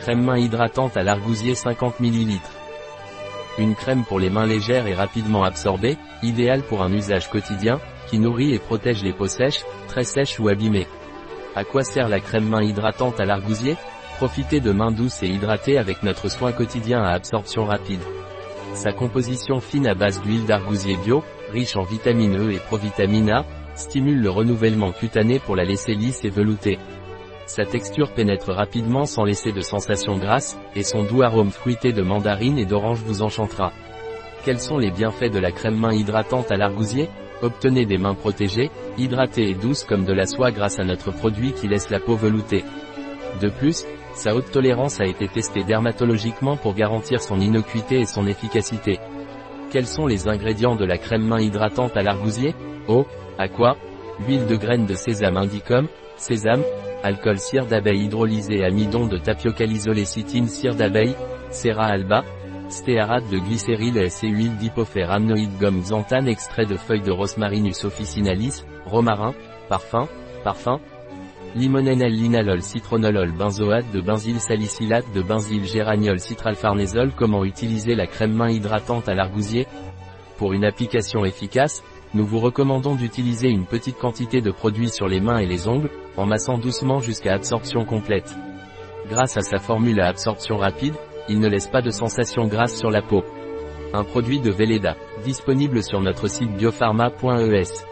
Crème main hydratante à l'argousier 50 ml. Une crème pour les mains légères et rapidement absorbée, idéale pour un usage quotidien, qui nourrit et protège les peaux sèches, très sèches ou abîmées. À quoi sert la crème main hydratante à l'argousier? Profitez de mains douces et hydratées avec notre soin quotidien à absorption rapide. Sa composition fine à base d'huile d'argousier bio, riche en vitamine E et provitamine A, stimule le renouvellement cutané pour la laisser lisse et veloutée. Sa texture pénètre rapidement sans laisser de sensation grasse, et son doux arôme fruité de mandarine et d'orange vous enchantera. Quels sont les bienfaits de la crème main hydratante à l'argousier? Obtenez des mains protégées, hydratées et douces comme de la soie grâce à notre produit qui laisse la peau veloutée. De plus, sa haute tolérance a été testée dermatologiquement pour garantir son innocuité et son efficacité. Quels sont les ingrédients de la crème main hydratante à l'argousier? Eau, aqua, huile de graines de sésame indicum, sésame, alcool cire d'abeille hydrolysé amidon de tapioca cytine cire d'abeille, Serra alba, stéarate de glycéryl S et huile d'hypofère amnoïde gomme xanthane extrait de feuilles de rosmarinus officinalis, romarin, parfum, parfum, limonène linalol citronolol benzoate de benzyl salicylate de benzyl géraniol citralfarnésol Comment utiliser la crème main hydratante à l'argousier? Pour une application efficace, nous vous recommandons d'utiliser une petite quantité de produit sur les mains et les ongles, en massant doucement jusqu'à absorption complète. Grâce à sa formule à absorption rapide, il ne laisse pas de sensation grasse sur la peau. Un produit de Velleda, disponible sur notre site biopharma.es.